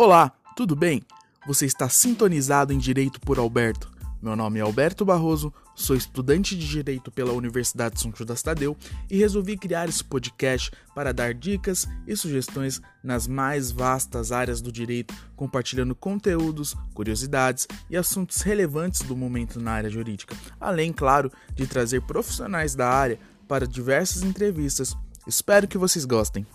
Olá, tudo bem? Você está sintonizado em Direito por Alberto. Meu nome é Alberto Barroso, sou estudante de Direito pela Universidade de São Judas Tadeu e resolvi criar esse podcast para dar dicas e sugestões nas mais vastas áreas do direito, compartilhando conteúdos, curiosidades e assuntos relevantes do momento na área jurídica, além, claro, de trazer profissionais da área para diversas entrevistas. Espero que vocês gostem.